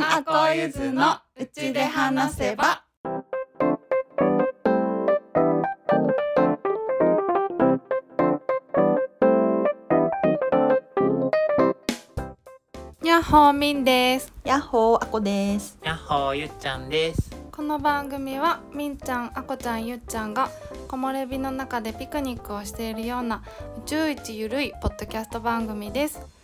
んあこゆずのうちで話せば。やっほーみんです。やっほーあこです。やっほーゆっちゃんです。この番組はみんちゃんあこちゃんゆっちゃんが木漏れ日の中でピクニックをしているような宇宙一ゆるいポッドキャスト番組です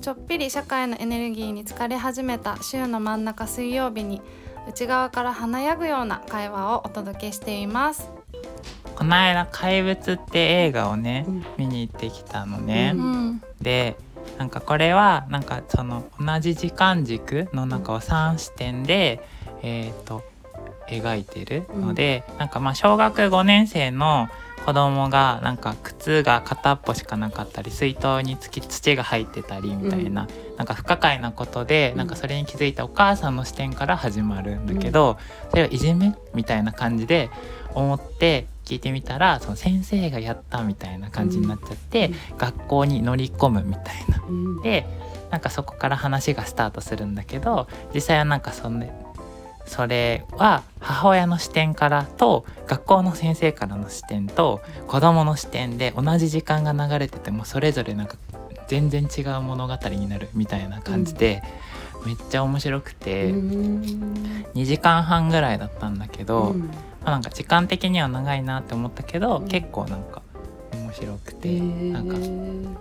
ちょっぴり社会のエネルギーに疲れ始めた週の真ん中水曜日に内側から華やぐような会話をお届けしています。この間怪物って映画をね、うん。見に行ってきたのね。ううん。でなんかこれはなんかその同じ時間軸の中を3視点で、えー、と描いてるので、なんかまあ小学5年生の子供がなんか靴が片っぽしかなかったり水筒につき土が入ってたりみたいな、なんか不可解なことで、うん。なんかそれに気づいたお母さんの視点から始まるんだけど、それをいじめみたいな感じで思って聞いてみたらその先生がやったみたいな感じになっちゃって、学校に乗り込むみたいな。うん。でなんかそこから話がスタートするんだけど実際はなんかそんでそれは母親の視点からと学校の先生からの視点と子供の視点で同じ時間が流れててもそれぞれなんか全然違う物語になるみたいな感じで、めっちゃ面白くて、うん2時間半ぐらいだったんだけど、うん。まあ、なんか時間的には長いなって思ったけど、うん。結構なんか面白くて、へー。なんか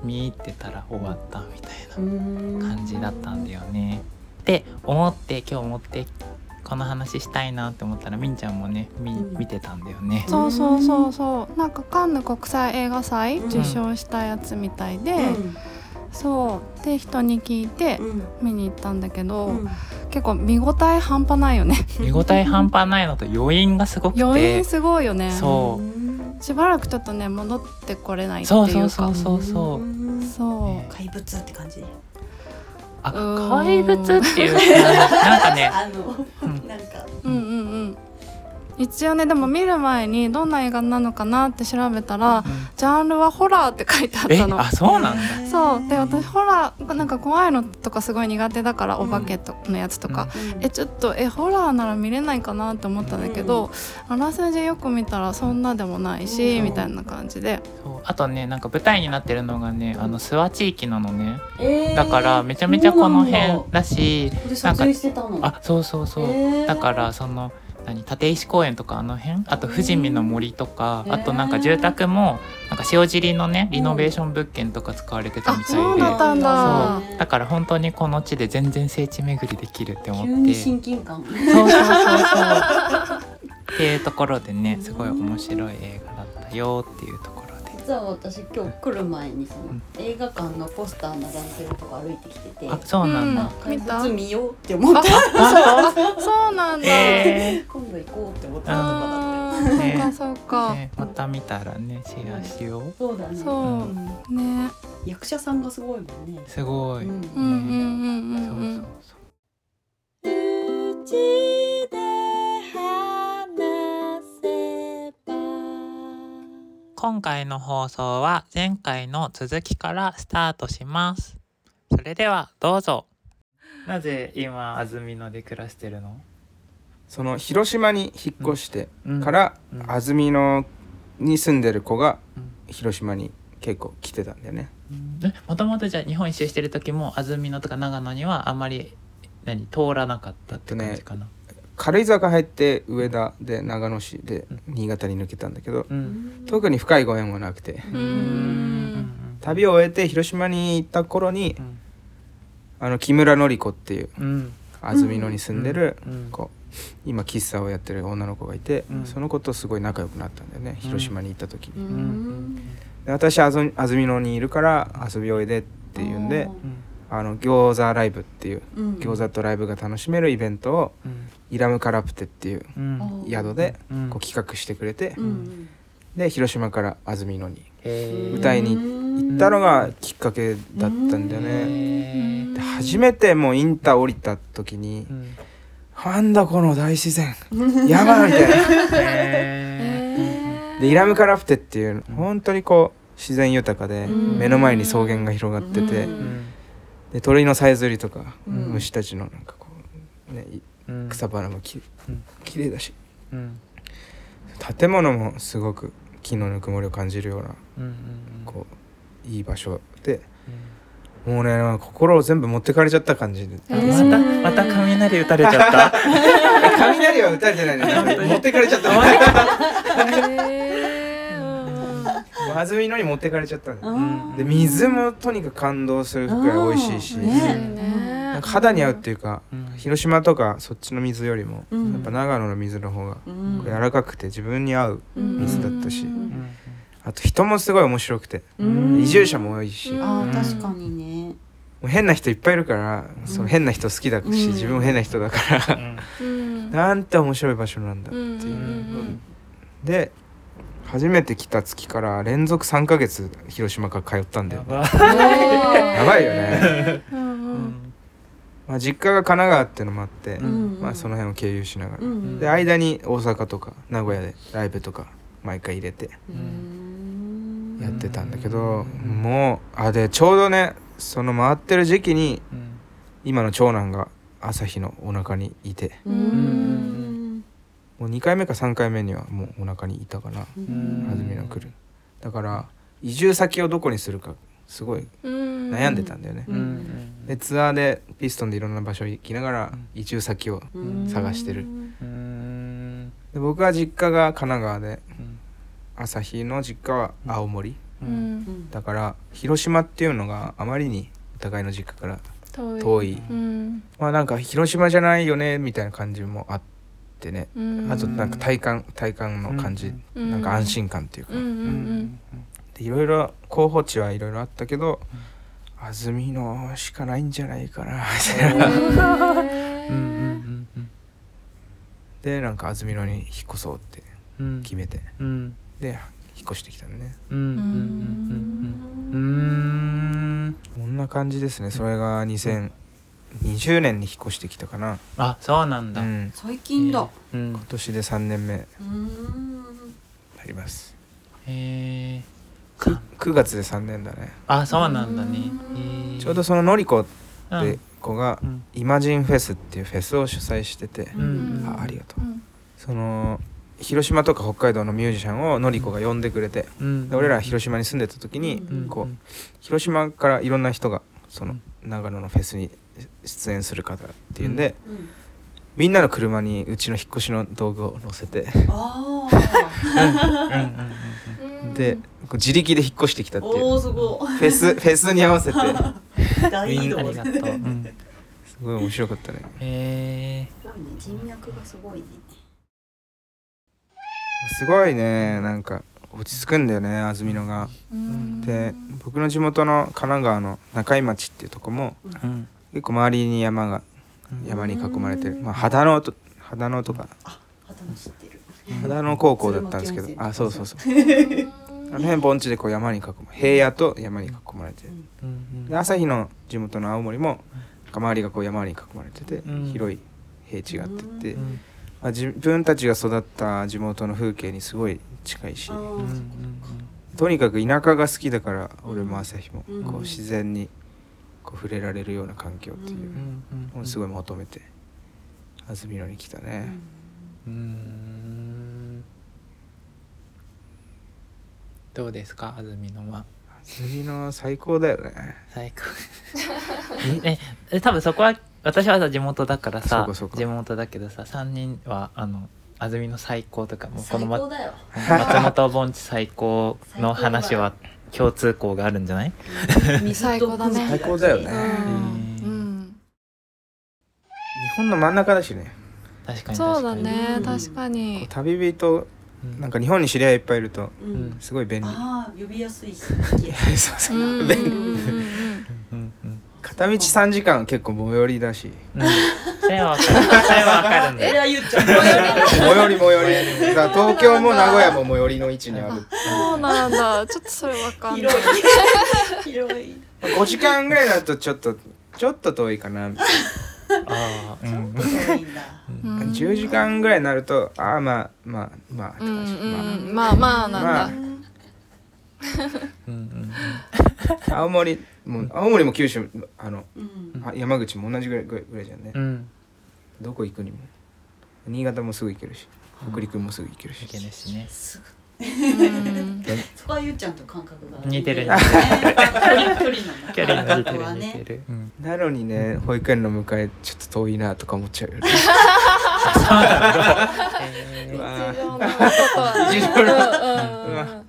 見入ってたら終わったみたいなうん。感じだったんだよね。で思って今日思ってこの話したいなって思ったらみんちゃんもねみうん。見てたんだよね。そうそうそうそう。なんかカンヌ国際映画祭うん受賞したやつみたいで、うん。そう。で人に聞いてうん。見に行ったんだけど、うん。結構見応え半端ないよね。見応え半端ないのと余韻がすごく余て韻すごいよね。そう。うん。しばらくちょっとね戻ってこれないっていうか。そうそうそうそうそう。うん。そう。ね。怪物って感じ怪物っていうなんかね あのうん。なんか。うんうんうん一応ねでも見る前にどんな映画なのかなって調べたら、うんジャンルはホラーって書いてあっえたの。あそうなんだ。そう。で私ホラーなんか怖いのとかすごい苦手だから、お化けとのやつとか、えちょっとえホラーなら見れないかなって思ったんだけど、あらすじよく見たらそんなでもないし、うんみたいな感じで。そう。あとねなんか舞台になってるのがねあの諏訪地域なのね。えー。だからめちゃめちゃこの辺だしこれ撮影してたの。あそうそうそう、へー。だからその何立石公園とかあの辺？あと富士見の森とか、あとなんか住宅もなんか塩尻のねリノベーション物件とか使われてたみたいで、そうだったんだ。そう。だから本当にこの地で全然聖地巡りできるって思って。急に親近感。そうそうそうそう。っていうところでねすごい面白い映画だったよっていうところで実は私今日来る前にそのうん映画館のポスター並んでるとこ歩いてきててあそうなんだ、うん怪見た？物見ようって思った。本 そうなんだ、今度行こうって思ったとこだったそうかそうー。か、ね、また見たらねシェアしよう。そうだね。そううんね。役者さんがすごいもんね。すごい、うんうんうんうんそううん。そうそうう。ちで話今回の放送は前回の続きからスタートします。それではどうぞ。なぜ今安曇野で暮らしてるの？その広島に引っ越してうん。から、うん。安曇野に住んでる子がうん。広島に結構来てたんだよね。もともとじゃあ日本一周してる時も安曇野とか長野にはあんまり何通らなかったって感じかな、軽井沢入って上田で長野市で新潟に抜けたんだけどうん。特に深いご縁もなくて。旅を終えて広島に行った頃にうん。あの木村典子っていううん。安曇野に住んでるうん。子。今喫茶をやってる女の子がいて、うん。その子とすごい仲良くなったんだよね広島に行った時に、うん。で私安曇野にいるから遊びおいでっていうんであの餃子ライブっていううん。餃子とライブが楽しめるイベントをうん。イラムカラプテっていううん。宿でうん。こう企画してくれて、うん。で広島から安曇野に歌いに行ったのがきっかけだったんだよね。へで初めてもうインター降りた時にーうん「なんだこの大自然山!」みたいな。へでイラムカラプテっていう本当にこう自然豊かでうん。目の前に草原が広がっててうんーうんで鳥のさえずりとかうん。虫たちのなんかこうん。草花もきうん。綺麗だし。うん。建物もすごく木のぬくもりを感じるようなうんうんこういい場所でもうね心を全部持ってかれちゃった感じで。えー。またまた雷打たれちゃった？雷は打たれてないね持ってかれちゃった。へー安曇野に持ってかれちゃったんだ。で水もとにかく感動するくらい美味しいし、ね。なん。か肌に合うっていうかうん。広島とかそっちの水よりも、うん。やっぱ長野の水の方がうん。柔らかくて自分に合う水だったし、あと人もすごい面白くて、うん。移住者も多いし、うんあうん。ー確かにね。もう変な人いっぱいいるから、その変な人好きだし、うん。自分も変な人だから、うん。なんて面白い場所なんだっていう、うんうんうん。で初めて来た月から連続3ヶ月広島から通ったんだよ。やねばやばいよね、まあ、実家が神奈川っていうのもあって、うんまあ、その辺を経由しながら、うん。で間に大阪とか名古屋でライブとか毎回入れてうん。やってたんだけど、もうあでちょうどねその回ってる時期にうん。今の長男が朝日のお腹にいて。うんもう2回目か3回目にはもうお腹にいたかな。うん。安曇野来る。だから移住先をどこにするかすごいうん。悩んでたんだよね、でツアーでピストンでいろんな場所行きながら移住先をうん。探してる。うん。で僕は実家が神奈川でうん。朝日の実家は青森、ううんん。だから広島っていうのがあまりにお互いの実家から遠い。遠い。うん。まあなんか広島じゃないよねみたいな感じもあってねうん。あとなんか体感体感の感じ、うん。なんか安心感っていうか、うんうんでいろいろ候補地はいろいろあったけど、安曇野しかないんじゃないかなみたいな。うんうんうんへーうん。でなんか安曇野に引っ越そうってうん決めて。うんで引っ越してきたのね。うん。うん。うん。うん。うん。こん。な感じですねそれが2020年に引っ越してきたかな、あそうなんだ。うん、最近だ。うん。今年で3年目。にうん。なります。へえく9月で3年だね。あそうなんだね。うん。へー。ちょうどそののりこっうん。て子がうん。イマジンフェスっていうフェスを主催してて、うん。あありがとう。うん。その広島とか北海道のミュージシャンをのりこが呼んでくれて、うん。で俺ら広島に住んでた時に、うん。こう広島からいろんな人がその長野のフェスに出演する方っていうんで、うん。みんなの車にうちの引っ越しの道具を載せて。でこう自力で引っ越してきたっていう。フェスフェスに合わせて。みんなありがとう。うん。すごい面白かったね。へえすごいね人脈がすごいね。すごいね。なんか落ち着くんだよね安曇野が。うん。で僕の地元の神奈川の中井町っていうとこもうん結構周りに山が山に囲まれてる、まあ、秦野と秦野とか。肌も知ってる。秦野高校だったんですけど。あそうそうそう。あの辺盆地でこう山に囲ま平野と山に囲まれてで朝日の地元の青森も周りがこう山に囲まれてて、うん。広い平地があってって、うんまあ、自分たちが育った地元の風景にすごい近いし。とにかく田舎が好きだから俺も朝日もうん。こう自然にこう触れられるような環境っていううんうんのをすごい求めて安曇野に来たね、うん。どうですか安曇野は？安曇野最高だよね。最高。ええ多分そこは私はさ地元だからさ地元だけどさ3人はあの安曇野最高とかもうこの、ま、最高だよ。松本盆地最高の話は共通項があるんじゃない？最高だね。最高だよね。うん。うん。日本の真ん中だしね。確かに。そうだ確かに。ねうん確かに。旅人うん。なんか日本に知り合いいっぱいいるとすごい便利。ああ呼びやすいし そうそう。便利。片道3時間結構最寄りだし。うんそれはわかる。それはわかるんだよ。え？らい言っちゃう最寄りだ最寄りだから東京も名古屋も最寄りの位置にある。そうなんだ。ちょっとそれわかんない。広い。広い5時間ぐらいだとちょっとちょっと遠いかな。みたいああうん広いんだ。うん。な10時間ぐらいになるとああまあまあまあってうん感じうん。まあ。まあなんだ、まあ。うんうん。青森も青森も九州あのうん。あ山口も同じぐらいぐらいぐらいじゃんね。うんどこ行くにも。新潟もすぐ行けるし北陸もすぐ行けるし。いけるしね。すぐうん。そこはゆっちゃんと感覚が似てるね。距離距離の距離が似てる似てね。る、うん、なのにね保育園の迎えちょっと遠いなとか思っちゃうよね。えーうわ日常の。ことはね日常の。うんうんうん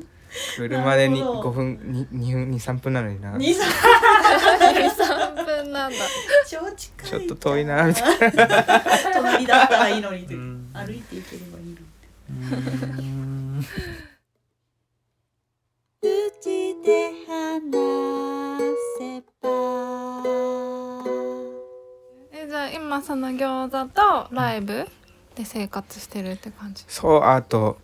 車でになるほど。5分に2分23分なのにな。二三3分なんだちょっと遠いなみたいな。隣だったら。いいのにってうん歩いて行ければいいのにうん口で話せばえじゃあ今その餃子とライブで生活してるって感じそうあと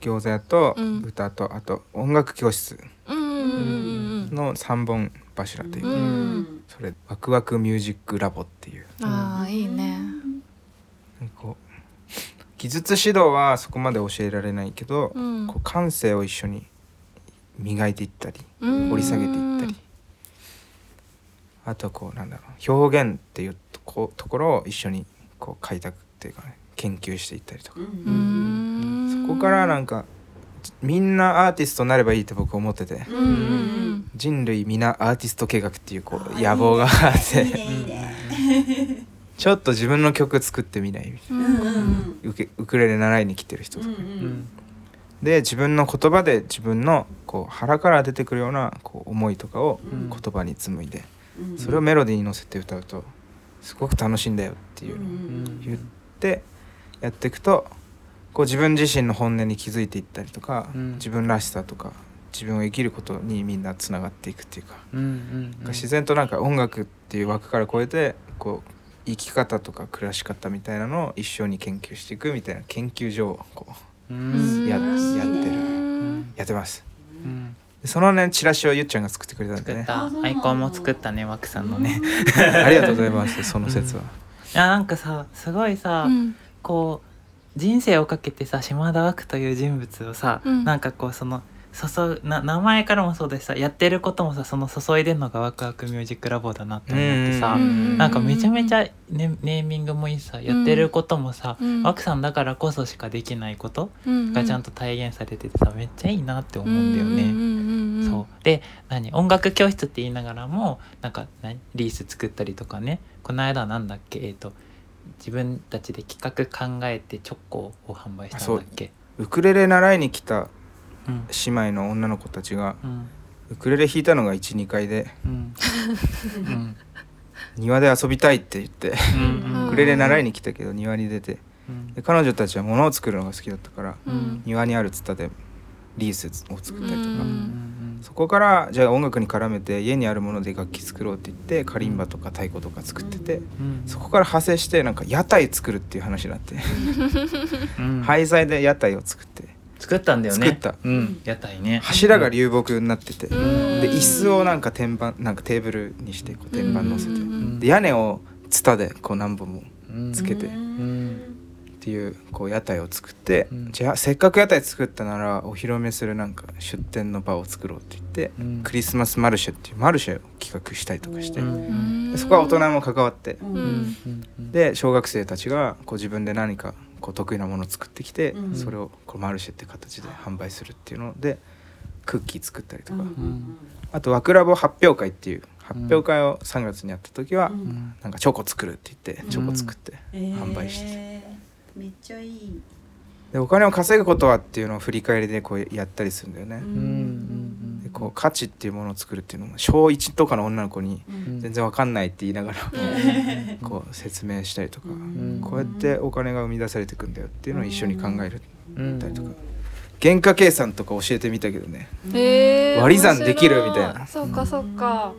餃子屋とうんあと音楽教室の3本柱といううか、んそれワクワクミュージックラボっていう。うん。ああいいね。こう技術指導はそこまで教えられないけど、うん。こう感性を一緒に磨いていったりうん。掘り下げていったり。あとこうなんだろう表現っていうとこところを一緒にこう開拓っていうかね研究していったりとか。そこからなんかみんなアーティストになればいいって僕思ってて。うんうんうん。人類皆アーティスト計画っていうこう野望があって。ねいいね。ちょっと自分の曲作ってみないみたいうんうんうん。なウクレレ習いに来てる人うんうとかん。で自分の言葉で自分のこう腹から出てくるようなこう思いとかをうん。言葉に紡いで。うん。それをメロディーに乗せて歌うとすごく楽しいんだよっていう言ってやっていくとこう自分自身の本音に気づいていったりとか、うん。自分らしさとか自分を生きることにみんなつながっていくっていうか、うんうんうん。自然となんか音楽っていう枠から超えてこう生き方とか暮らし方みたいなのを一緒に研究していくみたいな研究所をこううん。ややってる。うん。やってます。うん。でそのねチラシをゆっちゃんが作ってくれたんでね。作った。アイコンも作ったね枠さんのね。ありがとうございますその説は、いやなんかさすごいさ、うん。こう人生をかけてさ島田枠という人物をさ、うん。なんかこうその注な名前からもそうだしさやってることもさその注いでんのがワクワクミュージックラボだなって思ってさ、うんなんかめちゃめちゃネネーミングもいいしさやってることもさ、うん。ワクさんだからこそしかできないことうんがちゃんと体現されててさめっちゃいいなって思うんだよね。そう。で何音楽教室って言いながらもなんか何リース作ったりとかねこの間なんだっけえっ、と自分たちで企画考えてチョコを販売したんだっけ？ウクレレ習いに来たうん。姉妹の女の子たちがうん。ウクレレ弾いたのが12回でうん。うん。庭で遊びたいって言ってうんウクレレ習いに来たけど庭に出て。うん。で彼女たちは物を作るのが好きだったからうん。庭にあるツタでリースを作ったりとか、うんそこからじゃあ音楽に絡めて家にあるもので楽器作ろうって言ってカリンバとか太鼓とか作ってて、うん。そこから派生してなんか屋台作るっていう話になって、うん。廃材で屋台を作って。作ったんだよね。作った。うん。屋台ね。柱が流木になってて、うん。で椅子をなんか天板なんかテーブルにしてこう天板乗せて、うん。で屋根をツタでこう何本もうん。つけて。んっていうこう屋台を作って、うん。じゃあせっかく屋台作ったならお披露目するなんか出店の場を作ろうって言って、うん。クリスマスマルシェっていうマルシェを企画したりとかして、うん。でそこは大人も関わって、で小学生たちがこう自分で何かこう得意なものを作ってきて、うん。それをこうマルシェって形で販売するっていうのでクッキー作ったりとか、うん。あと「ワクラボ発表会」っていう発表会を3月にやった時は、なんかチョコ作るって言ってチョコ作って販売して、えーめっちゃいい。でお金を稼ぐことはっていうのを振り返りでこうやったりするんだよね。うん。うんでこう価値っていうものを作るっていうのも小1とかの女の子にうん。全然わかんないって言いながらこう説明したりとか、うん。こうやってお金が生み出されていくんだよっていうのを一緒に考えるうん。たりとか。原価計算とか教えてみたけどね。えー。割り算できるみたいな。そうかそうか。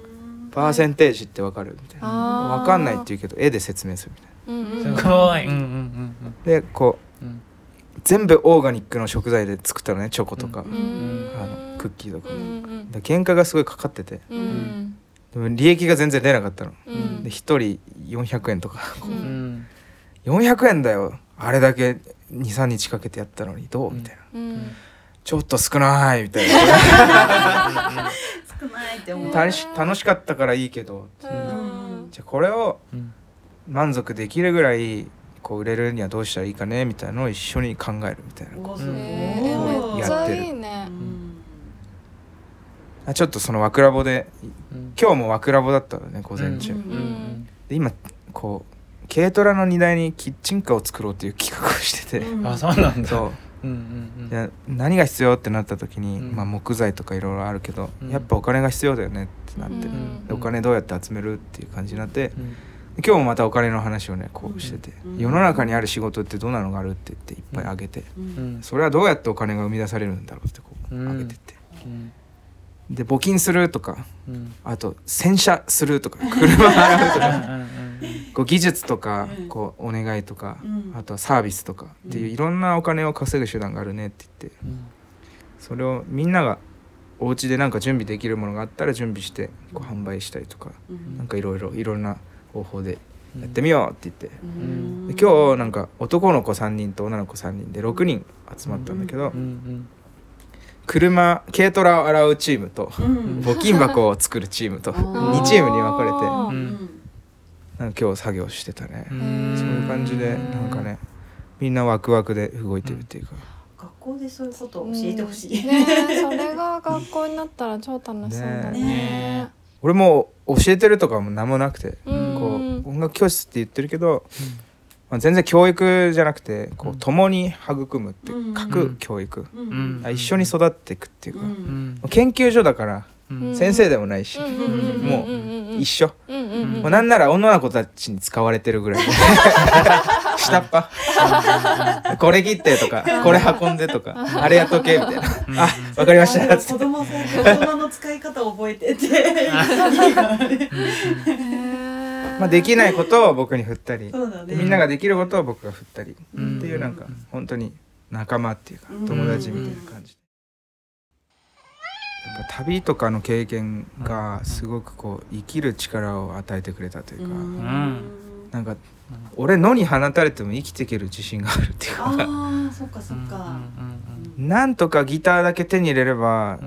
パーセンテージってわかるみたいな。わかんないって言うけど絵で説明するみたいうんすうんごい。うんうんうんなでこううん全部オーガニックの食材で作ったのねチョコとか、うん。あのクッキーとか、うん原価がすごいかかってて。うんでも利益が全然出なかったの、うん。で1人400円とか。ううん。ん400円だよ。あれだけ23日かけてやったのに。どう？みたいな、うん。ちょっと少ないみたいな。少ないって思う。楽し楽しかったからいいけど。うん。じゃあこれをうん満足できるぐらいこう売れるにはどうしたらいいかねみたいなのを一緒に考えるみたいな。おすごいえー、めっちゃいいねうん。あちょっとそのワクラボでうん。今日もワクラボだったのね午前中、うんうんで今こう軽トラの荷台にキッチンカーを作ろうっていう企画をしてて、うん。あそうなんだ。そう。うんうんいや何が必要ってなった時に、うん。まあ、木材とかいろいろあるけど、うん。やっぱお金が必要だよねってなって、うん。でお金どうやって集めるっていう感じになってうん。で今日もまたお金の話をねこうしてて、うん。世の中にある仕事ってどんなのがあるって言っていっぱいあげて、それはどうやってお金が生み出されるんだろうってこううん。あげてって、うんで募金するとかうん。あと洗車するとか 車洗うとかうんこう技術とかうん。こうお願いとか、うん。あとはサービスとかっていういろんなお金を稼ぐ手段があるねって言ってうん。それをみんながお家でなんか準備できるものがあったら準備してこう販売したりとかうん。なんかいろいろいろんな方法でやってみようって言って。うん。で今日なんか男の子3人と女の子3人で6人集まったんだけどうんうん車軽トラを洗うチームとうん。募金箱を作るチームとあー。2チームに分かれてなんか今日作業してたね。うん。そういう感じでなんかねみんなワクワクで動いてるっていうか。学校でそういうことを教えてほしい、ねえそれが学校になったら超楽しそうだね。ね俺も教えてるとかも何もなくて。うんこう音楽教室って言ってるけどまあ全然教育じゃなくてこう共に育むってうん。書く教育。一緒に育っていくっていうか。うん。研究所だからうん。先生でもないしもうん一緒。うん。うん。うん。もうなんなら女の子たちに使われてるぐらい 下っ端。これ切ってとかこれ運んでとかあれやっとけみたいな。あわかりました。つっても子供の使い方を覚えてって まあできないことを僕に振ったりね。みんなができることを僕が振ったりってうんいうなんか本当に仲間っていうかうん。友達みたいな感じ。やっぱ旅とかの経験がすごくこう生きる力を与えてくれたというかうん。なんか俺野に放たれても生きていける自信があるっていうかああそっかそっか。なんとかギターだけ手に入れれば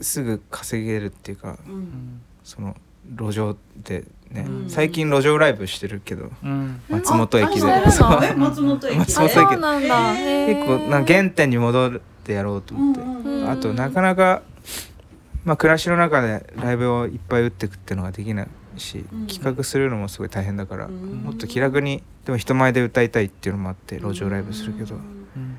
すぐ稼げるっていうかうん。その路上でねうん。最近路上ライブしてるけどうん。松本駅で。松本駅。で松本駅。あそうなんだ。へー。結構なんか原点に戻ってやろうと思って。うんあとなかなか、まあ、暮らしの中でライブをいっぱい打っていくっていうのができないし、うん。企画するのもすごい大変だから、うん。もっと気楽にでも人前で歌いたいっていうのもあって路上ライブするけど、うん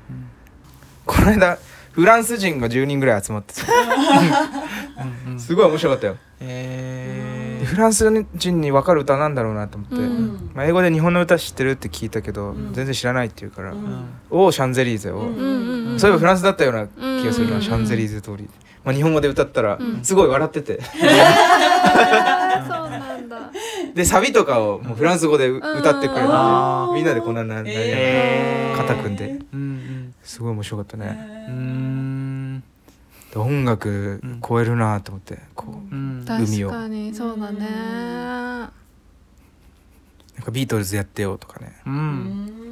この間フランス人が10人ぐらい集まってさ。すごい面白かったよ。えでフランス人に分かる歌なんだろうなと思って、うん。まあ、英語で日本の歌知ってるって聞いたけど、うん。全然知らないって言うから「うん。おおシャンゼリーゼを」うんうんうんそういえばフランスだったような気がするな、うんシャンゼリーゼ通り、まあ、日本語で歌ったらうん。すごい笑ってて、あーそうなんだ。でサビとかをもうフランス語でう歌ってくれて、みんなでこんなななえー肩組んで。うんすごい面白かったね、音楽超えるなと思ってこううん。海を。確かにそうだね。なんかビートルズやってよとかね。ううん。ん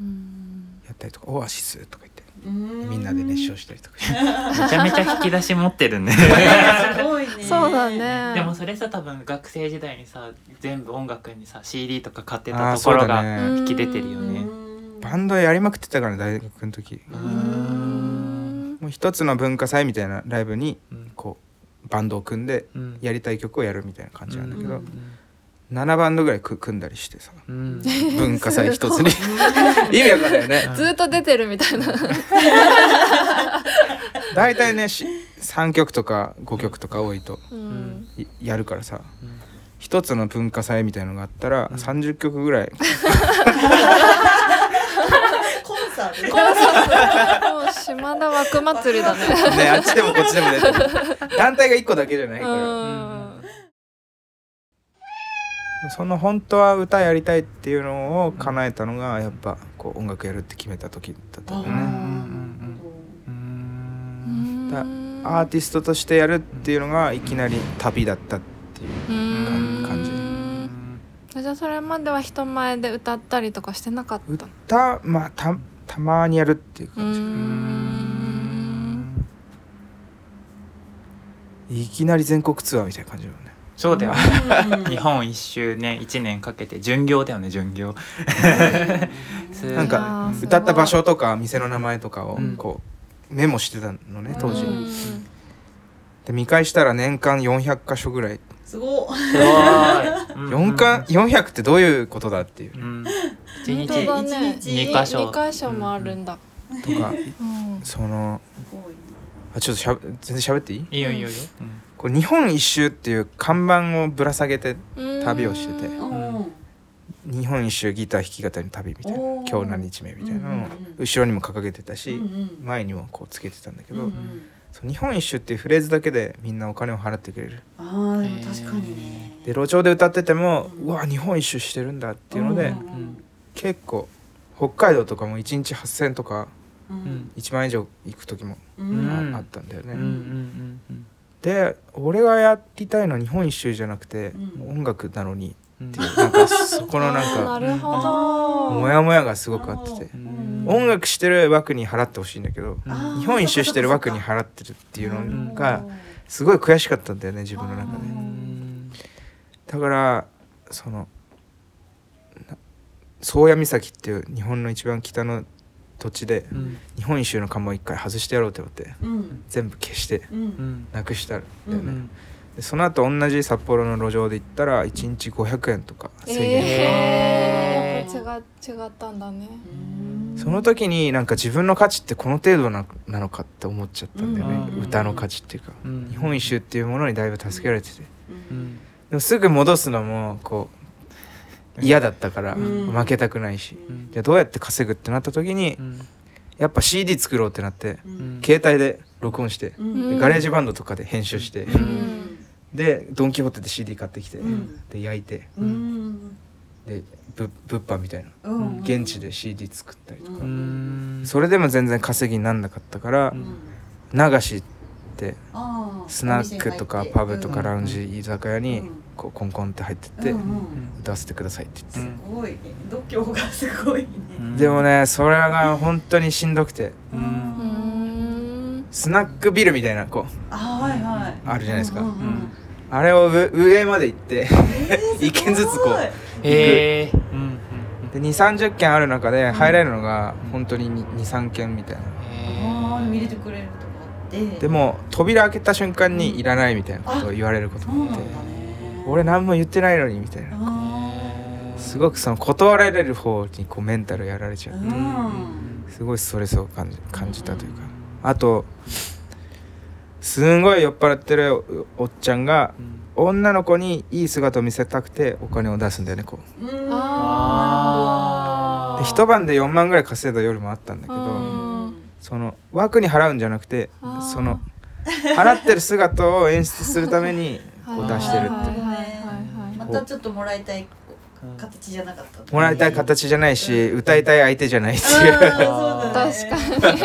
うん。やったりとかオアシスとか言って。うん。みんなで熱唱したりとか。めちゃめちゃ引き出し持ってるね。すごいね。そうだね。でもそれさ多分学生時代にさ全部音楽にさ CD とか買ってたところが引き出てるよね。うん。バンドやりまくってたから大学の時。ううん一つの文化祭みたいなライブにうん。こうバンドを組んでうん。やりたい曲をやるみたいな感じなんだけど、うん。7バンドぐらいく組んだりしてさうん。文化祭一つに。意味わかんないよね。ずっと出てるみたいな。大体ねし3曲とか5曲とか多いとうん。いやるからさ。うん。一つの文化祭みたいのがあったらうん。30曲ぐらい コンサートねコンサートもう島田枠祭りだね。ねあっちでもこっちでも出てる団体が1個だけじゃない？かうらん。その本当は歌やりたいっていうのを叶えたのがやっぱこう音楽やるって決めた時だったんだよね。うん。だアーティストとしてやるっていうのがいきなり旅だったっていううん感じ。じゃあそれまでは人前で歌ったりとかしてなかった歌まあたたまにやるっていうう感じ。ん。いきなり全国ツアーみたいな感じだよね。そうだよ。うん。日本一周ね1年かけて巡業だよね巡業。すなんあか歌った場所とか店の名前とかをうん。こうメモしてたのね当時。うんで見返したら年間400箇所ぐらいすごい。4巻400ってどういうことだっていう。うん。一本日。二箇所。二箇所もあるんだ、とかうん。そのあちょっとしゃべ全然喋っていい？いいよいいよいいよ。こう日本一周っていう看板をぶら下げて旅をしてて。うん。日本一周ギター弾き語りの旅みたいな今日何日目みたいなのを後ろにも掲げてたし前にもこうつけてたんだけどそう日本一周っていうフレーズだけでみんなお金を払ってくれる。あーでも確かにね。で路上で歌っててもうんうわ日本一周してるんだっていうのでうん。うん結構北海道とかも1日8,000とかううん。ん1万円以上行く時もううん。んああったんだようんうんうね。んうん。で俺がやりたいのは日本一周じゃなくてうん。音楽なのにうんっていうなんかそこのなんかモヤモヤがすごくあってて。うん。音楽してる枠に払ってほしいんだけど日本一周してる枠に払ってるっていうのがすごい悔しかったんだよね自分の中で。だからそのな宗谷岬っていう日本の一番北の土地でうん。日本一周の看板を一回外してやろうと思ってうん。全部消してううん。んなくしたんだよね、うん。でその後同じ札幌の路上で行ったら1日500円とか1000円、えー、やっぱ違違ったんだね。その時になんか自分の価値ってこの程度ななのかって思っちゃったんだよね、うん。歌の価値っていうか、うん。日本一周っていうものにだいぶ助けられてて。うん。でもすぐ戻すのもこう嫌だったからうん。負けたくないし、うん。じゃあどうやって稼ぐってなった時にうん。やっぱ CD 作ろうってなってうん。携帯で録音してうん。でガレージバンドとかで編集してうんでドン・キホーテで CD 買ってきてうん。で焼いて。うん。でぶ物販みたいな。うん現地で CD 作ったりとか。うん。それでも全然稼ぎになんなかったからうん。流しってスナックとかパブとかラウンうんジ居酒屋にうん。こうコンコンって入ってってうんうん。歌わせてくださいって言って。すごいね。度胸がすごいね。でもねそれが本当にしんどくて。ううんんスナックビルみたいなこうあはいはい。あるじゃないですか。うんうんあれを上上まで行ってえー一軒ずつこうすごいえーうんうん。で2 3 0軒ある中で入れるのが本当に23軒みたいな。あー見れてくれるとこあって。でも扉開けた瞬間にいらないみたいなことを言われることもあってね。俺何も言ってないのにみたいな。あすごくその断られる方にこうメンタルやられちゃーう。うん。すごいストレスを感じ感じたというかあとすんごい酔っ払ってるおおっちゃんが女の子にいい姿を見せたくてお金を出すんだよねこう。う一晩で4万ぐらい稼いだ夜もあったんだけうどん。その枠に払うんじゃなくてその払ってる姿を演出するためにこう出してるってまたちょっともらいたい形じゃなかったもらいたい形じゃないし歌いたい相手じゃないっていうそうだね確かに。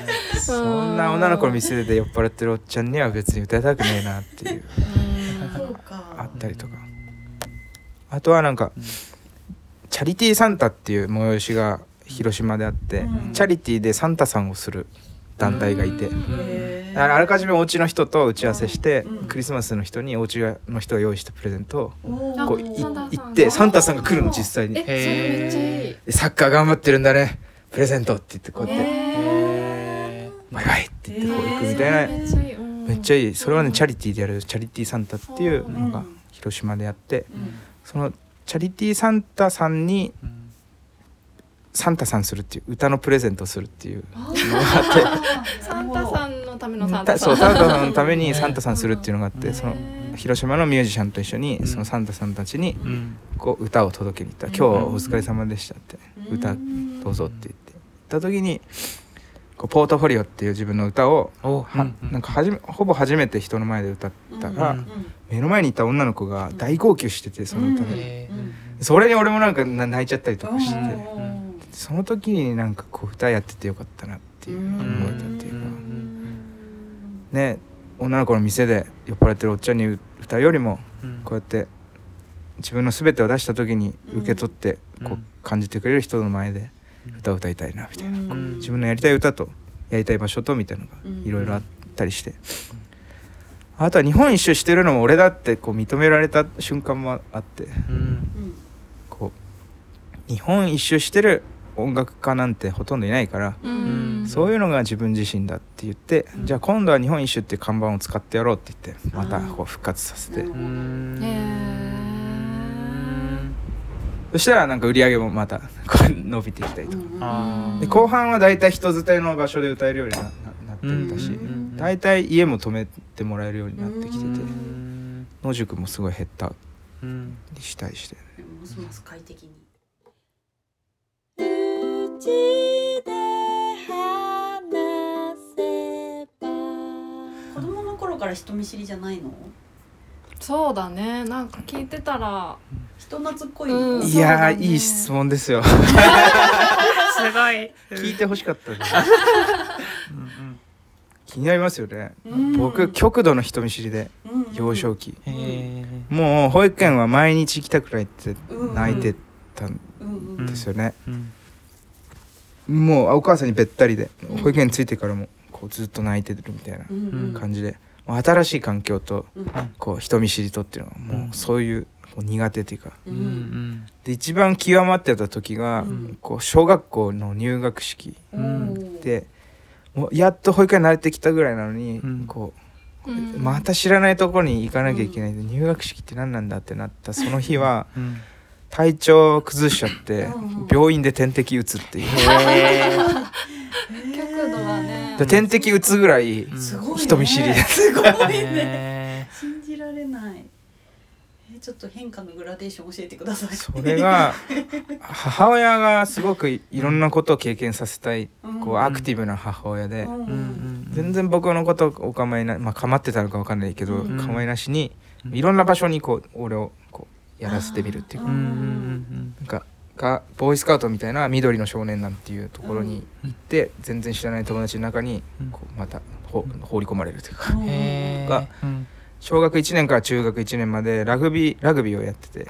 そんな女の子の店で酔っ払ってるおっちゃんには別に歌いたくねえなっていう。そうか。あったりとか。あとはなんかチャリティーサンタっていう催しが広島であってうん。チャリティーでサンタさんをする団体がいて。へー。だからあらかじめお家の人と打ち合わせしてうんクリスマスの人にお家の人が用意したプレゼントをこう行ってサンタさんが来るの実際に。えそれめっちゃいい。でサッカー頑張ってるんだね。プレゼントって言ってこうやって。へバイバイって言ってこう行くみたいな。めっちゃいい。うんめっちゃいい。それはねチャリティーでやる。チャリティーサンタっていうのがうん。広島でやってうん。そのチャリティーサンタさんにーサンタさんするっていう歌のプレゼントをするっていうあのがあって。サンタさんのためのサンたタさん。そうサンタさんのためにサンタさんするっていうのがあってその広島のミュージシャンと一緒にうんそのサンタさんたちにうん。こう歌を届けに行った「うん。今日はお疲れ様でした」って「歌どうぞ」って言って。行った時にこうポートフォリオっていう自分の歌をおはなんかはじめほぼ初めて人の前で歌ったらうん。目の前にいた女の子が大号泣しててその歌うん。でへそれに俺もなんかな泣いちゃったりとかして。うんその時になんかこう歌やっててよかったなっていううん思えたっていうか。うん。ね女の子の店で酔っ払ってるおっちゃんに歌うよりもうん。こうやって自分の全てを出した時に受け取ってうん。こう感じてくれる人の前で歌を歌いたいなみたいな。うん。自分のやりたい歌とやりたい場所とみたいなのがうん。いろいろあったりして。あとは日本一周してるのも俺だってこう認められた瞬間もあって日本一周してる音楽家なんてほとんどいないから、うん。そういうのが自分自身だって言って、うん。じゃあ今度は日本一周っていう看板を使ってやろうって言ってまたこう復活させて、そしたらなんか売り上げもまた こう伸びてきたりとか、あで後半は大体人伝いの場所で歌えるようになななってーたし、うん大体家も泊めてもらえるようになってきてて、うん。野宿もすごい減ったうん。りしたりして。ますます快適に子供の頃から人見知りじゃないの？そうだね。なんか聞いてたら。人懐っこい、うん。いやいい質問ですよ。すごい。聞いてほしかったです うん。気になりますよね、うん。僕極度の人見知りでうんうん。幼少期、もう保育園は毎日行きたくないってうん泣いてたんうんうんですよね、ーうんもうお母さんにべったりでうん。保育園に着いてからもこうずっと泣いてるみたいな感じで、もう新しい環境とうん。こう人見知りとっていうのはもうそういうこう苦手というか。ううん。んで一番極まってた時が、うん。こう小学校の入学式うん。でもうやっと保育園慣れてきたぐらいなのに、うん。こううん。また知らないところに行かなきゃいけないで、入学式って何なんだってなったその日はうん体調崩しちゃってうん病院で点滴打つっていう。極度だね。で点滴打つぐらいうんすごいね。人見知り。ですすごいね。へ信じられない。えちょっと変化のグラデーション教えてください。それが母親がすごくいろんなことを経験させたいうん。こうアクティブな母親で全然僕のことお構いなまあ構ってたのか分かんないけどうん。構いなしにうん。いろんな場所にこう俺をやらせてみるっていう。かなんかがボーイスカウトみたいな緑の少年団っていうところに行って全然知らない友達の中にうん。こうまたほ放り込まれるというか。小学1年から中学1年までラグビーラグビーをやってて。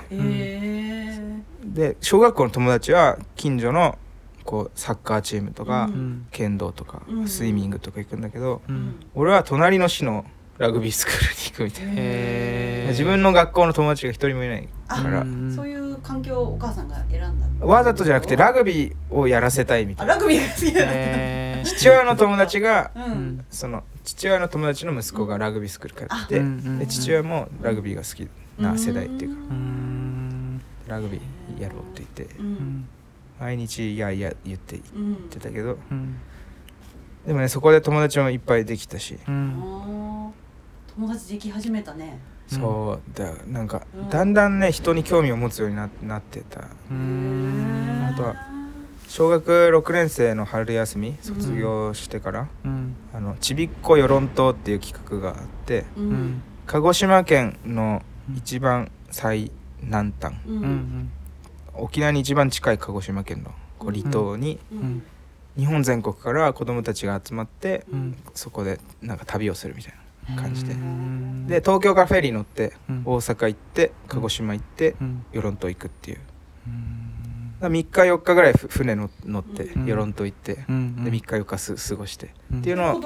で小学校の友達は近所のこうサッカーチームとか、剣道とか、うん。スイミングとか行くんだけどうん。俺は隣の市のラグビースクールに行くみたいな、自分の学校の友達が一人もいないあから、うん。そういう環境をお母さんが選んだ。わざとじゃなくてラグビーをやらせたいみたいな。あラグビーが好きだった。へー。父親の友達がううん。んその父親の友達の息子がラグビースクール通ってて、うんうんで父親もラグビーが好きな世代っていうか、うん。ラグビーやろうって言ってううん。ん毎日いやいや言って言うんってたけど。うん。でもねそこで友達もいっぱいできたし、友達でき始めたね。うんそうだなんかうん。だんだんね人に興味を持つようにななってた。うん。あとは小学6年生の春休み卒業してから、うん。あのちびっこ与論島っていう企画があって鹿児島県の一番最南端沖縄に一番近い鹿児島県のこう離島に日本全国から子どもたちが集まってうん。そこでなんか旅をするみたいな感じで。うん。で東京からフェリー乗ってうん。大阪行って鹿児島行ってうん。与論島行くっていう。うん。3日4日ぐらいふ船の乗ってうん。与論島行ってうん。で3日4日す過ごして。うん。子っていうのを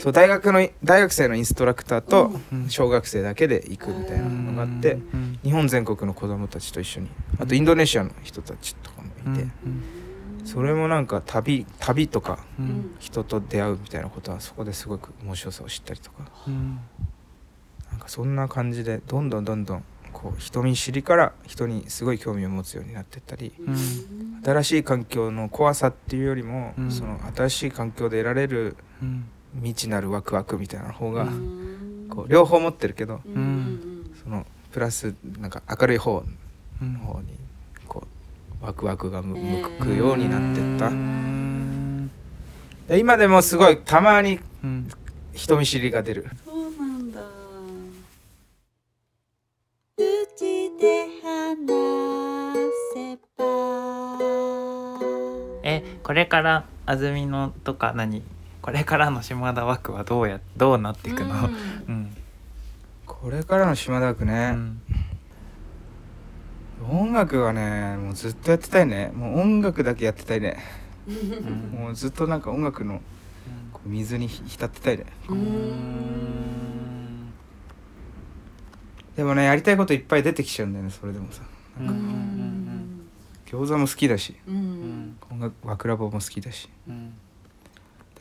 そう大学の大学生のインストラクターとうん。小学生だけで行くみたいなのがあってうん。日本全国の子どもたちと一緒にあとインドネシアの人たちとかもいて。うんそれもなんか旅旅とかううん。ん人と出会うみたいなことはそこですごく面白さを知ったりとか。うん。なんかそんな感じでどんどんどんどんこう人見知りから人にすごい興味を持つようになってったりうん。新しい環境の怖さっていうよりも、うん。その新しい環境で得られるうん。未知なるワクワクみたいな方が、うん。こう両方持ってるけどそのプラスなんか明るい方うん。の方にワクワクが向向くようになってった、うんで今でもすごいたまにうん。人見知りが出る。そうなんだ。えこれから安住のとか何？これからの島田枠はどうやどうなっていくの？うん。これからの島田区うね、ん音楽はねもうずっとやってたいね。もう音楽だけやってたいね。う んもうずっとなんか音楽の水にひ浸ってたいね。でもねやりたいこといっぱい出てきちゃうんだよねそれでもさ。餃子も好きだし。ううん。ん音楽和クラボも好きだし。うん。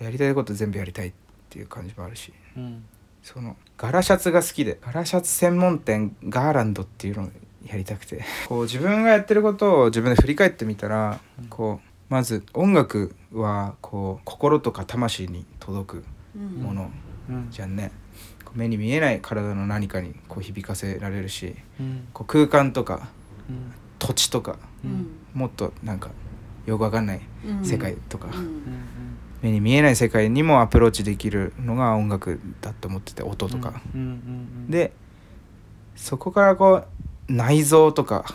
やりたいこと全部やりたいっていう感じもあるし。うん。その柄シャツが好きで柄シャツ専門店ガーランドっていうのをやりたくて。こう自分がやってることを自分で振り返ってみたらうんこうまず音楽はこう心とか魂に届くうん。ものうん。じゃんね。こう目に見えない体の何かにこう響かせられるしうん。こう空間とかうん。土地とかうん。もっとなんかよくわかんないうん。世界とか、目に見えない世界にもアプローチできるのが音楽だと思ってて音とか、でそこからこう内臓とか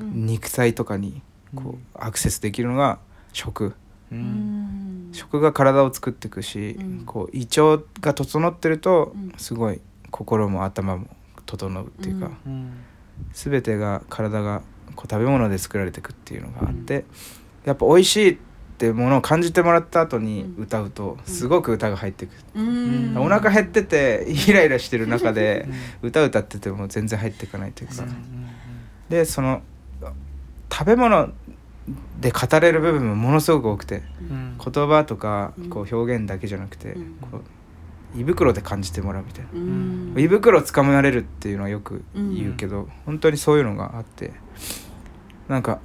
肉体とかにこうアクセスできるのが食。食が体を作っていくし、うん。こう胃腸が整ってるとうん。すごい心も頭も整うっていうか、うん。全てが体がこう食べ物で作られていくっていうのがあって、やっぱ美味しいってものを感じてもらった後にうん。歌うとすごく歌が入ってくる、うん。お腹減っててイライラしてる中で 歌歌ってても全然入っていかないというか。でその食べ物で語れる部分もものすごく多くてうん。言葉とかうん。こう表現だけじゃなくて、うん。こう胃袋で感じてもらうみたいな。うん。胃袋つかまれるっていうのはよく言うけど、本当にそういうのがあってなんか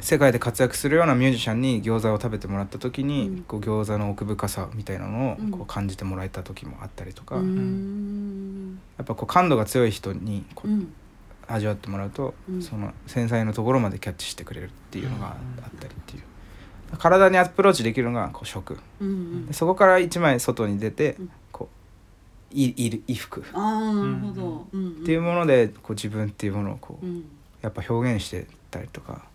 世界で活躍するようなミュージシャンに餃子を食べてもらった時に、うん。こう餃子の奥深さみたいなのをうん。こう感じてもらえた時もあったりとか、うん。やっぱこう感度が強い人にこううん。味わってもらうと、うん。その繊細なところまでキャッチしてくれるっていうのがあったりっていう。体にアプローチできるのがこう食。うんでそこから一枚外に出てうん。こうい衣衣服。なるほど。うん。っていうものでこう自分っていうものをこううん。やっぱ表現してたりとか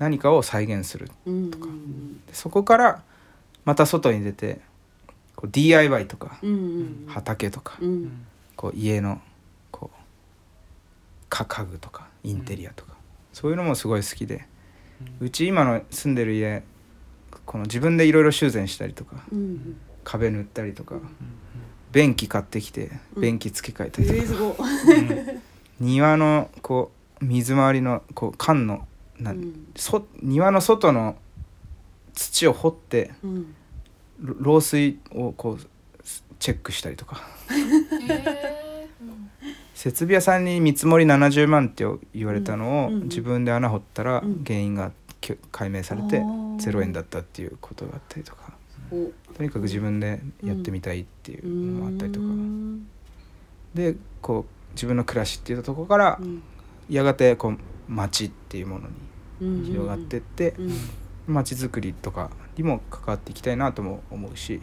何かを再現するうん。でそこからまた外に出てこう DIY とかうんうん畑とかうん。こう家のこうか家具とかインテリアとかそういうのもすごい好きでうち今の住んでる家この自分でいろいろ修繕したりとかうん壁塗ったりとか便器買ってきてうん。便器付け替ええたりとか。ーすごい。庭のこう水回りのこう缶のなうん。そ庭の外の土を掘ってうん。ろ漏水をこうチェックしたりとか。へ設備屋さんに見積もり70万って言われたのを、うん。うん自分で穴掘ったらうん。原因がきゅ解明されてあー。0円だったっていうことがあったりとか。お。とにかく自分でやってみたいっていうのもあったりとか、うん。でこう自分の暮らしっていうところからうん。やがてこう街っていうものうんに広がってってうん。街づくりとかにも関わっていきたいなとも思うし。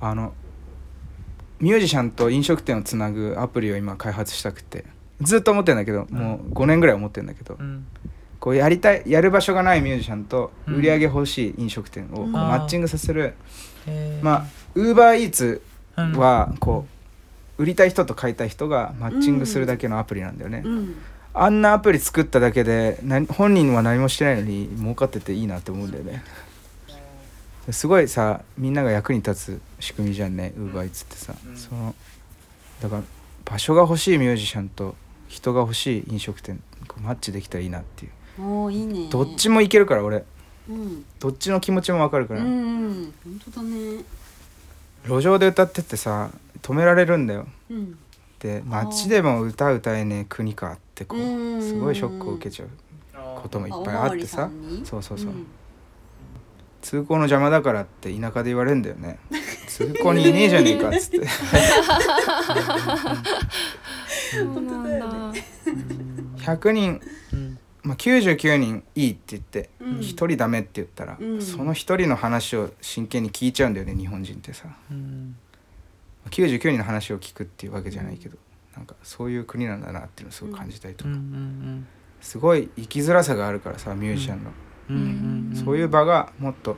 あのミュージシャンと飲食店をつなぐアプリを今開発したくてずっと思ってんだけどもう5年ぐらい思ってんだけど、こうやりたいやる場所がないミュージシャンとうん。売り上げ欲しい飲食店をこううん。マッチングさせる、まあウーバーイーツうん。はこう売りたい人と買いたい人がマッチングするだけのアプリなんだよね、うんあんなアプリ作っただけで何本人は何もしてないのに儲かってていいなって思うんだよね。すごいさみんなが役に立つ仕組みじゃんねウーバーイーツってさ、うん。そのだから場所が欲しいミュージシャンと人が欲しい飲食店こうマッチできたらいいなっていう。おーいいね。どっちもいけるから俺。うん。どっちの気持ちもわかるから、うん。うん本当だね。路上で歌ってってさ止められるんだよ。うん。で街でも歌歌えねえ国かってこうんうすごいショックを受けちゃうこともいっぱいあってさ。そうそうそう、通行の邪魔だからって田舎で言われるんだよね。通行にいねえじゃねえかっつって。そうなん。だ100人、うん。まあ、99人いいって言ってうん。1人ダメって言ったら、うん。その1人の話を真剣に聞いちゃうんだよね日本人ってさ。うん。99人の話を聞くっていうわけじゃないけどなんかそういう国なんだなっていうのをすごい感じたりとか、うんうんすごい生きづらさがあるからさミュージシャンの、うんうんうん。そういう場がもっと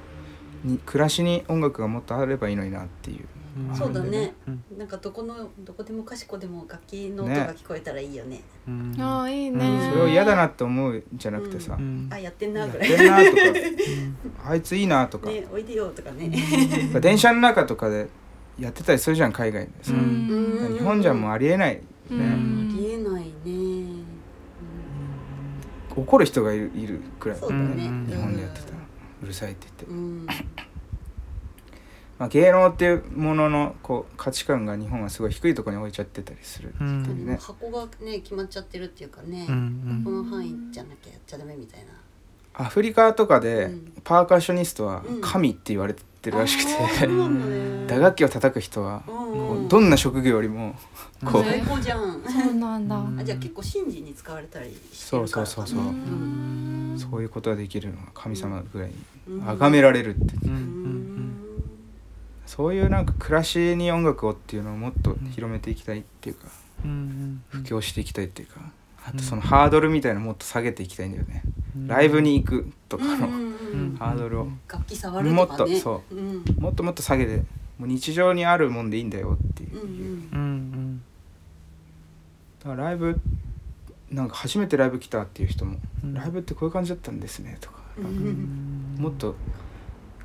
に暮らしに音楽がもっとあればいいのになっていう、うん。そうだね。うん。なんかどこのどこでもかしこでも楽器の音ねが聞こえたらいいよね。うん。ああいいうん。ねそれを嫌だなって思うんじゃなくてさ、うん。あやってんなやっぐらいてんなとか。あいついいなとか、ねおいでよとかね。電車の中とかでやってたりするじゃん海外でさ、うん。日本じゃもうありえない、ね。うん。ありえないね。怒る人がいるいるくらいそうだね。うん日本でやってたら。うるさいって言って、うん。まあ、芸能っていうもののこう価値観が日本はすごい低いところに置いちゃってたりする、うん。確かに。ね。箱がね決まっちゃってるっていうかね。うんこの範囲じゃなきゃやっちゃダメみたいな。アフリカとかでうん。パーカッショニストはうん。神って言われてるらしくて、打楽器を叩く人はどんな職業よりもこう、最高じゃん。そうなんだ。うんあじゃあ結構神事に使われたりしてそうるからそうそうそう、う。ん。そういうことができるのは神様ぐらいにうん。崇められるって。そういうなんか暮らしに音楽をっていうのをもっと広めていきたいっていうかうん。布教していきたいっていうかあとそのハードルみたいなのもっと下げていきたいんだよね。うん。ライブに行くとかの。ハードルを。楽器触るとかね。もっとそう。ん。もっともっと下げてもう日常にあるもんでいいんだよっていう。うんうん。うんだからライブなんか初めてライブ来たっていう人もうん。ライブってこういう感じだったんですねとか。もっと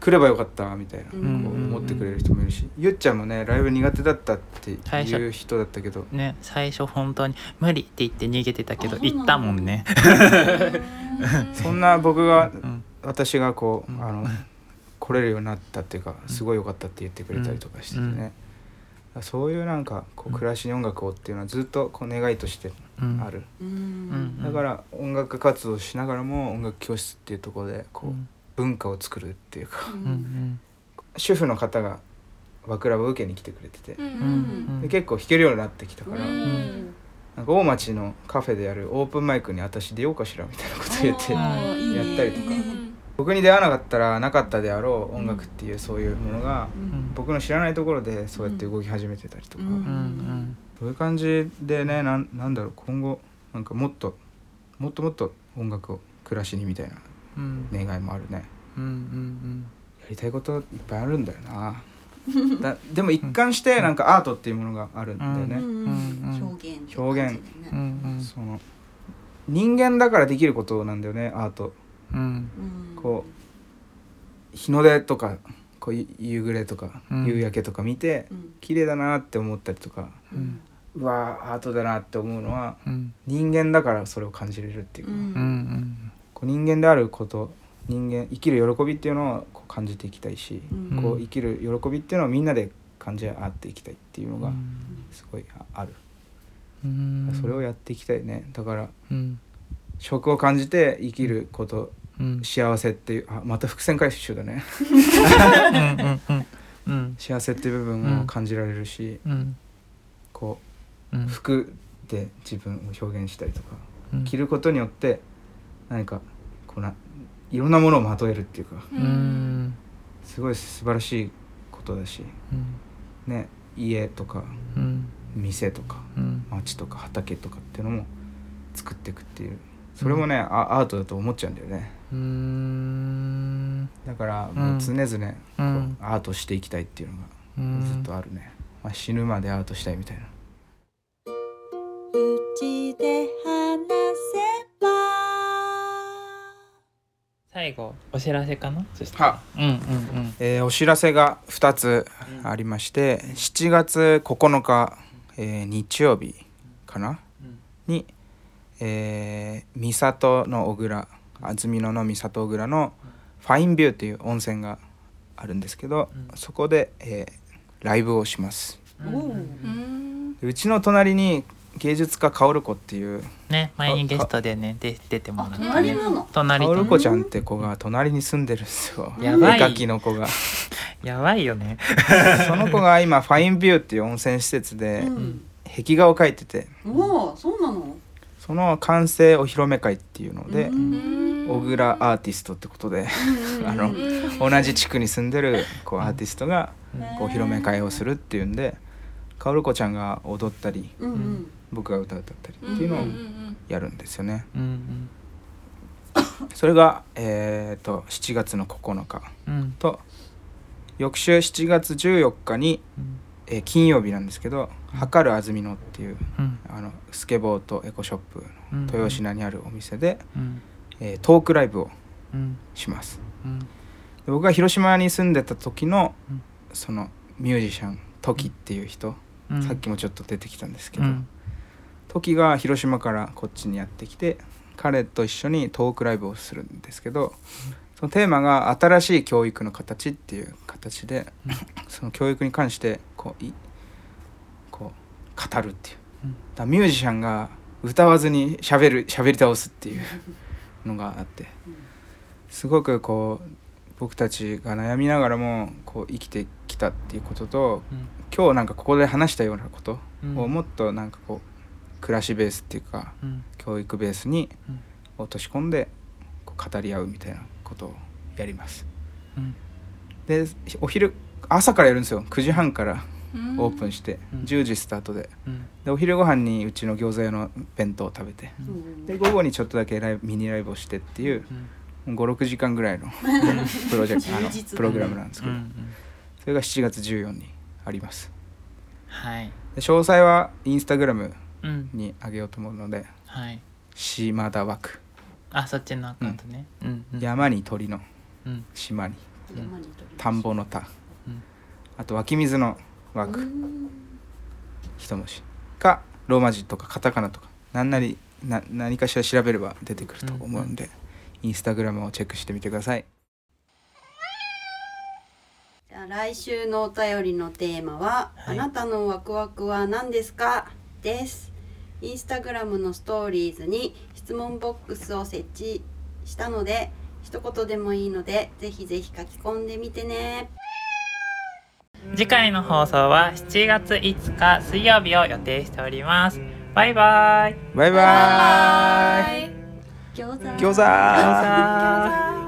来ればよかったみたいな思ってくれる人もいるしゆっちゃんもねライブ苦手だったっていう人だったけど。ね最初本当に無理って言って逃げてたけど行ったもんね。そんな僕がうん。私がこううん。あの来れるようになったっていうかすごい良かったって言ってくれたりとかしててうん。ねそういうなんかこううん暮らしに音楽をっていうのはずっとこう願いとしてうん。ある。ううんん。だから音楽活動しながらも音楽教室っていうところでこううん文化を作るっていうかうん。うん主婦の方がバクラバを受けに来てくれてて。うんうんで結構弾けるようになってきたからうん。なんか大町のカフェでやるオープンマイクに私出ようかしらみたいなこと言ってやったりとか。僕に出会わなかったらなかったであろう音楽っていうそういうものがうん。僕の知らないところでそうやって動き始めてたりとか、そういう感じでねなんなんだろう今後なんかもっともっともっと音楽を暮らしにみたいな。うん願いもあるね。うんうんやりたいこといっぱいあるんだよな。だでも一貫してなんかアートっていうものがあるんだよね、うんうん表現表現。その人間だからできることなんだよねアート。うん。うんこう日の出とかこうゆ夕暮れとか、うん。夕焼けとか見てうん。綺麗だなって思ったりとかうん。うわーアートだなって思うのはうん。人間だからそれを感じれるっていうか、うんうんうんこう人間であること人間生きる喜びっていうのをこう感じていきたいし、うん。こう生きる喜びっていうのをみんなで感じ合っていきたいっていうのがうん。すごいあある、うん。それをやっていきたいね。だからうん。食を感じて生きることうん。幸せっていうあまた伏線回収だね。幸せっていう部分を感じられるし、うん。こう服で自分を表現したりとか、うん。着ることによって何かこうないろんなものをまとえるっていうか。うん。すごい素晴らしいことだし。うん。ね家とかうん。店とかうん。町とか畑とかっていうのも作っていくっていう。それもね、あアートだと思っちゃうんだよね。うん。だからもう常々こう、うん。アートしていきたいっていうのがうん。ずっとあるね、まあ、死ぬまでアートしたいみたいな。うちで最後お知らせかな？そしたら。は。うんうんえーお知らせが2つありまして7月9日、えー日曜日かな？うん。に、えー三郷の小倉安曇野の三郷小倉のファインビューっていう温泉があるんですけど、うん。そこで、えーライブをします。うん。おううんうちの隣に芸術家薫子っていうね前にゲストでねで出てもらったあ隣ねなの？隣。と薫子ちゃんって子が隣に住んでるんですよ。やばい。絵描きの子が。やばいよね。その子が今ファインビューっていう温泉施設でうん。壁画を描いてて。おおそうなの？その完成お披露目会っていうのでうん。小倉アーティストってことであの同じ地区に住んでるこうアーティストがこうお披露目会をするっていうんで薫子ちゃんが踊ったりうんうん僕が歌歌ったりっていうのをやるんですよね。うんそれが、えー、と7月の9日うん。うんと翌週7月14日に、うん。えー金曜日なんですけど「測る安曇野」っていううん。あのスケボーとエコショップうんの豊品にあるお店で、うん。えートークライブをうん。します。うん。で僕が広島に住んでた時のうん。そのミュージシャントキっていう人、うん。さっきもちょっと出てきたんですけど、うんトキが広島からこっちにやってきて彼と一緒にトークライブをするんですけどそのテーマが新しい教育の形っていう形で、うんその教育に関してこういこう語るっていう、うんだミュージシャンが歌わずに喋る喋り倒すっていうのがあってすごくこう僕たちが悩みながらもこう生きてきたっていうこととうん。今日なんかここで話したようなことうんをもっとなんかこう暮らしベースっていうかうん。教育ベースにうん。落とし込んで語り合うみたいなことをやります。うん。でお昼朝からやるんですよ。9時半からうん。オープンしてうん。10時スタートで。うん。でお昼ご飯にうちの餃子屋の弁当を食べて。うん。で午後にちょっとだけライブミニライブをしてっていううん。56時間ぐらいのプロジェクト あのプログラムなんですけど。それが7月14にあります。はい。で詳細はインスタグラムうんにあげようと思うのではい。島田枠。あそっちのアカウントね。うん。うん山に鳥のうん。島に。田んぼの田。うん。あと湧き水の湧くうん一文字かローマ字とかカタカナとか。何なりな何かしら調べれば出てくると思うんで、インスタグラムをチェックしてみてください。じゃあ来週のお便りのテーマは、はい。あなたのワクワクは何ですか？ですインスタグラムのストーリーズに質問ボックスを設置したので一言でもいいのでぜひぜひ書き込んでみてね。次回の放送は7月5日水曜日を予定しております。バイバイ。バイバーイイ。餃子。餃子。餃子